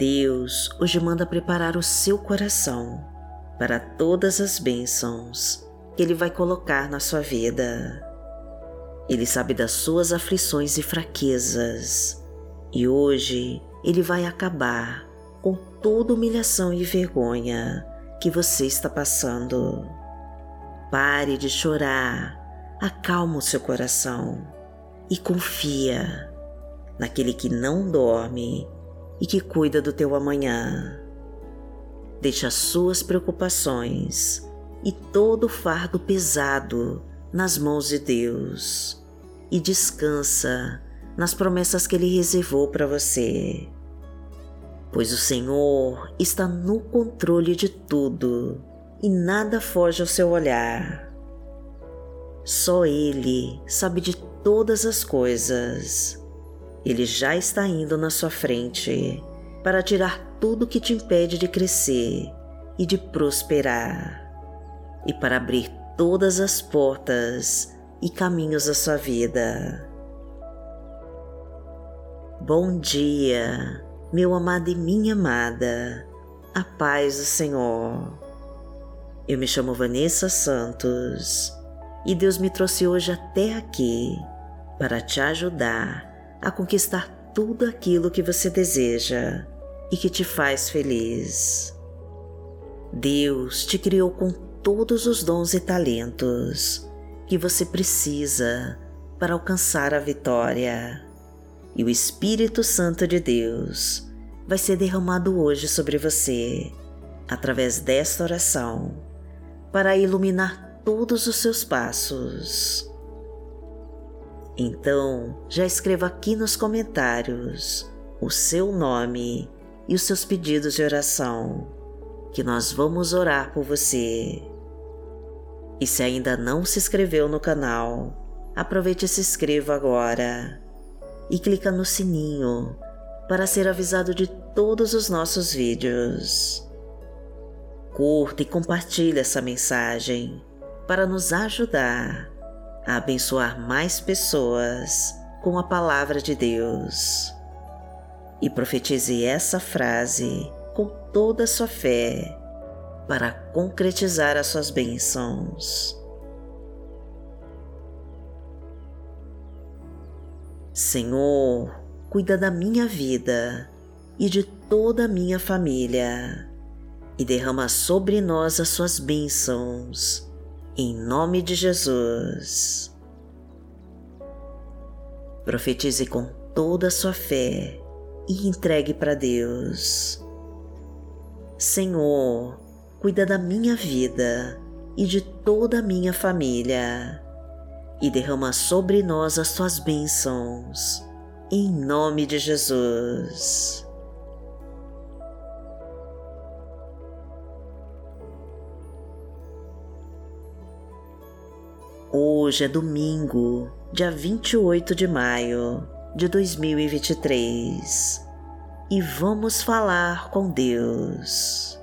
Deus hoje manda preparar o seu coração para todas as bênçãos que Ele vai colocar na sua vida. Ele sabe das suas aflições e fraquezas e hoje Ele vai acabar com toda humilhação e vergonha que você está passando. Pare de chorar, acalma o seu coração e confia naquele que não dorme e que cuida do teu amanhã. Deixa as suas preocupações e todo o fardo pesado nas mãos de Deus e descansa nas promessas que Ele reservou para você. Pois o Senhor está no controle de tudo e nada foge ao seu olhar. Só Ele sabe de todas as coisas ele já está indo na sua frente para tirar tudo que te impede de crescer e de prosperar, e para abrir todas as portas e caminhos da sua vida. Bom dia, meu amado e minha amada, a paz do Senhor. Eu me chamo Vanessa Santos e Deus me trouxe hoje até aqui para te ajudar a conquistar tudo aquilo que você deseja e que te faz feliz. Deus te criou com todos os dons e talentos que você precisa para alcançar a vitória. E o Espírito Santo de Deus vai ser derramado hoje sobre você, através desta oração, para iluminar todos os seus passos então, já escreva aqui nos comentários o seu nome e os seus pedidos de oração, que nós vamos orar por você. E se ainda não se inscreveu no canal, aproveite e se inscreva agora e clica no sininho para ser avisado de todos os nossos vídeos. Curta e compartilhe essa mensagem para nos ajudar a abençoar mais pessoas com a palavra de Deus. E profetize essa frase com toda a sua fé para concretizar as suas bênçãos. Senhor, cuida da minha vida e de toda a minha família e derrama sobre nós as suas bênçãos em nome de Jesus. Profetize com toda a sua fé e entregue para Deus. Senhor, cuida da minha vida e de toda a minha família e derrama sobre nós as tuas bênçãos, em nome de Jesus. Hoje é domingo, dia 28 de maio de 2023 e vamos falar com Deus.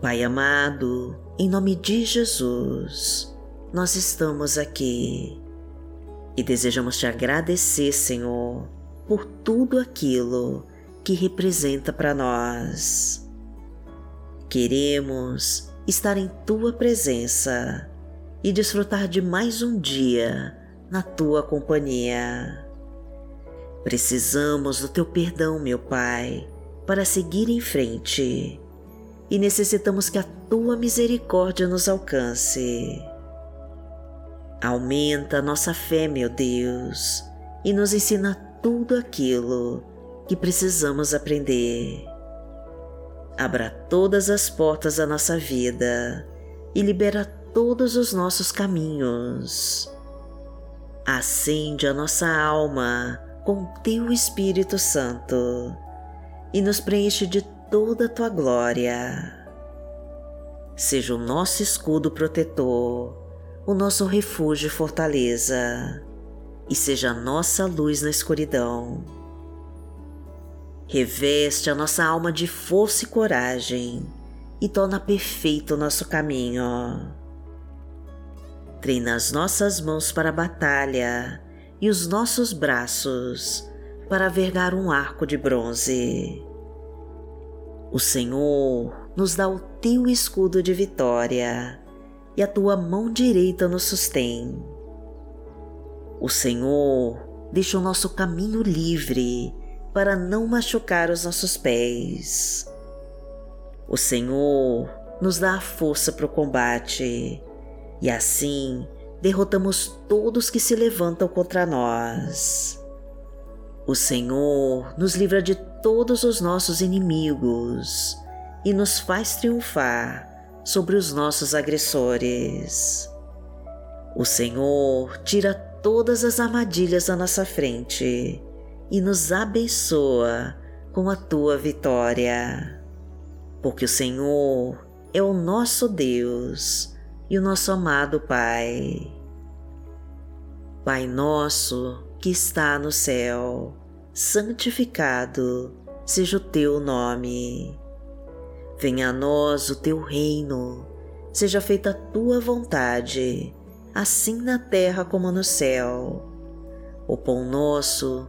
Pai amado, em nome de Jesus, nós estamos aqui e desejamos te agradecer, Senhor, por tudo aquilo que representa para nós. Queremos estar em tua presença e desfrutar de mais um dia na tua companhia. Precisamos do teu perdão, meu Pai, para seguir em frente e necessitamos que a tua misericórdia nos alcance. Aumenta a nossa fé, meu Deus, e nos ensina tudo aquilo que precisamos aprender abra todas as portas da nossa vida e libera todos os nossos caminhos. Acende a nossa alma com teu Espírito Santo e nos preenche de toda a tua glória. Seja o nosso escudo protetor, o nosso refúgio e fortaleza, e seja a nossa luz na escuridão Reveste a nossa alma de força e coragem e torna perfeito o nosso caminho. Treina as nossas mãos para a batalha e os nossos braços para vergar um arco de bronze. O Senhor nos dá o teu escudo de vitória e a tua mão direita nos sustém. O Senhor deixa o nosso caminho livre para não machucar os nossos pés. O Senhor nos dá a força para o combate e assim derrotamos todos que se levantam contra nós. O Senhor nos livra de todos os nossos inimigos e nos faz triunfar sobre os nossos agressores. O Senhor tira todas as armadilhas da nossa frente e nos abençoa com a tua vitória. Porque o Senhor é o nosso Deus e o nosso amado Pai. Pai nosso que está no céu, santificado seja o teu nome. Venha a nós o teu reino, seja feita a tua vontade, assim na terra como no céu. O pão nosso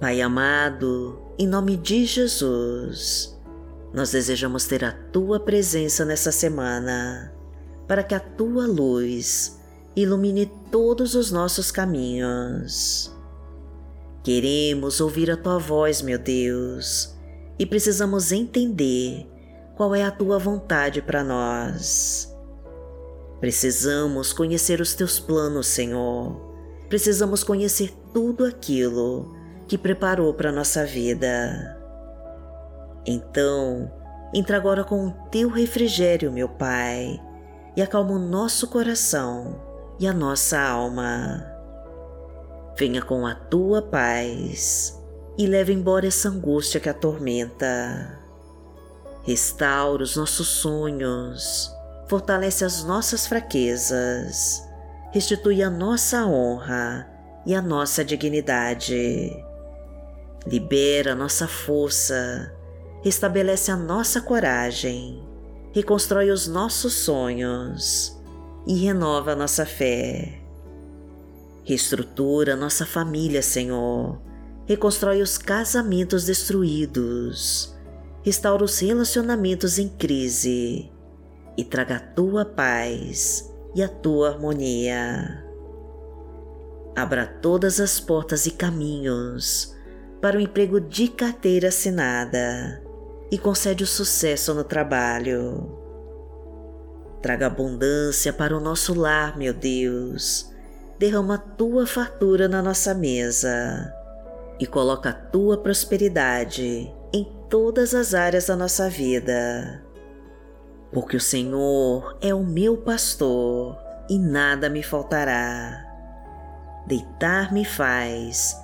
Pai amado, em nome de Jesus, nós desejamos ter a Tua presença nessa semana, para que a Tua luz ilumine todos os nossos caminhos. Queremos ouvir a Tua voz, meu Deus, e precisamos entender qual é a Tua vontade para nós. Precisamos conhecer os Teus planos, Senhor. Precisamos conhecer tudo aquilo que preparou para nossa vida. Então, entra agora com o teu refrigério, meu Pai, e acalma o nosso coração e a nossa alma. Venha com a tua paz e leve embora essa angústia que atormenta. Restaura os nossos sonhos, fortalece as nossas fraquezas, restitui a nossa honra e a nossa dignidade. Libera nossa força, restabelece a nossa coragem, reconstrói os nossos sonhos e renova nossa fé. Reestrutura nossa família, Senhor. Reconstrói os casamentos destruídos. Restaura os relacionamentos em crise e traga a tua paz e a tua harmonia. Abra todas as portas e caminhos para o emprego de carteira assinada e concede o sucesso no trabalho. Traga abundância para o nosso lar, meu Deus. Derrama a tua fartura na nossa mesa e coloca a tua prosperidade em todas as áreas da nossa vida. Porque o Senhor é o meu pastor e nada me faltará. Deitar-me faz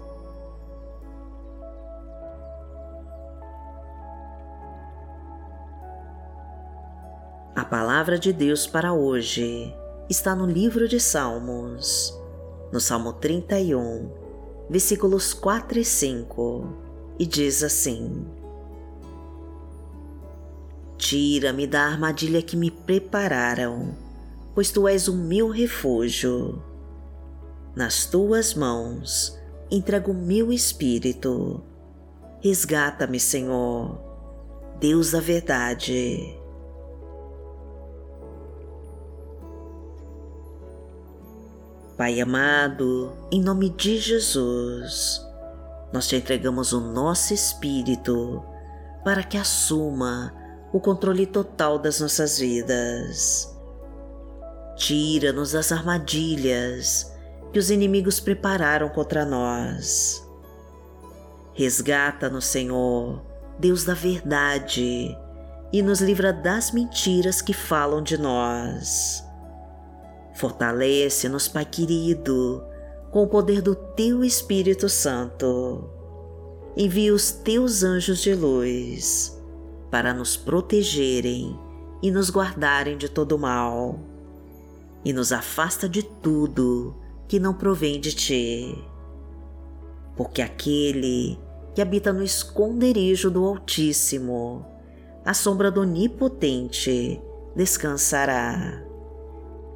A palavra de Deus para hoje está no livro de Salmos, no Salmo 31, versículos 4 e 5, e diz assim: Tira-me da armadilha que me prepararam, pois tu és o meu refúgio. Nas tuas mãos entrego o meu espírito. Resgata-me, Senhor, Deus da verdade. Pai amado, em nome de Jesus, nós te entregamos o nosso espírito para que assuma o controle total das nossas vidas. Tira-nos das armadilhas que os inimigos prepararam contra nós. Resgata-nos, Senhor, Deus da verdade, e nos livra das mentiras que falam de nós. Fortalece-nos, Pai querido, com o poder do Teu Espírito Santo. Envia os Teus anjos de luz para nos protegerem e nos guardarem de todo mal, e nos afasta de tudo que não provém de Ti. Porque aquele que habita no esconderijo do Altíssimo, à sombra do Onipotente, descansará.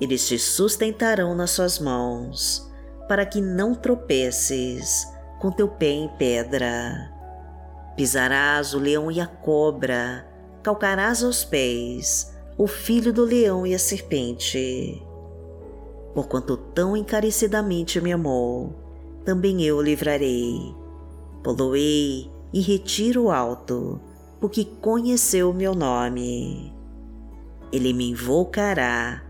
Eles te sustentarão nas suas mãos, para que não tropeces com teu pé em pedra. Pisarás o leão e a cobra, calcarás aos pés o filho do leão e a serpente. Porquanto tão encarecidamente me amou, também eu o livrarei. Poloei e retiro alto, porque conheceu o meu nome. Ele me invocará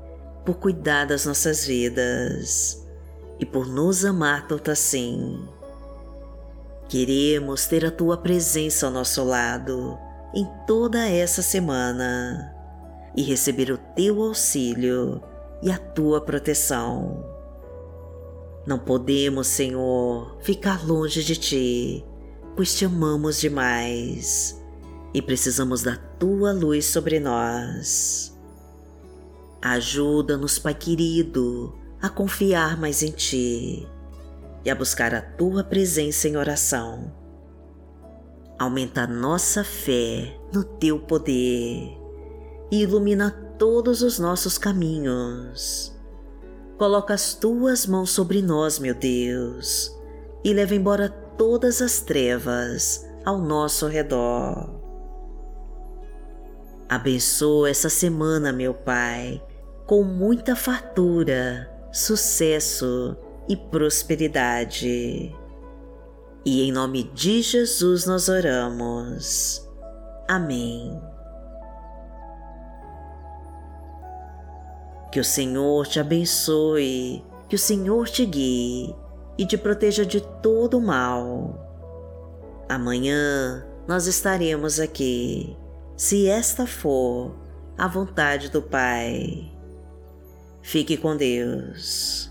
por cuidar das nossas vidas e por nos amar tanto assim. Queremos ter a tua presença ao nosso lado em toda essa semana e receber o teu auxílio e a tua proteção. Não podemos, Senhor, ficar longe de ti, pois te amamos demais e precisamos da tua luz sobre nós. Ajuda-nos, Pai querido, a confiar mais em Ti e a buscar a Tua presença em oração. Aumenta a nossa fé no Teu poder e ilumina todos os nossos caminhos. Coloca as Tuas mãos sobre nós, meu Deus, e leva embora todas as trevas ao nosso redor. Abençoa essa semana, meu Pai, com muita fartura, sucesso e prosperidade. E em nome de Jesus nós oramos. Amém. Que o Senhor te abençoe, que o Senhor te guie e te proteja de todo o mal. Amanhã nós estaremos aqui, se esta for a vontade do Pai. Fique com Deus.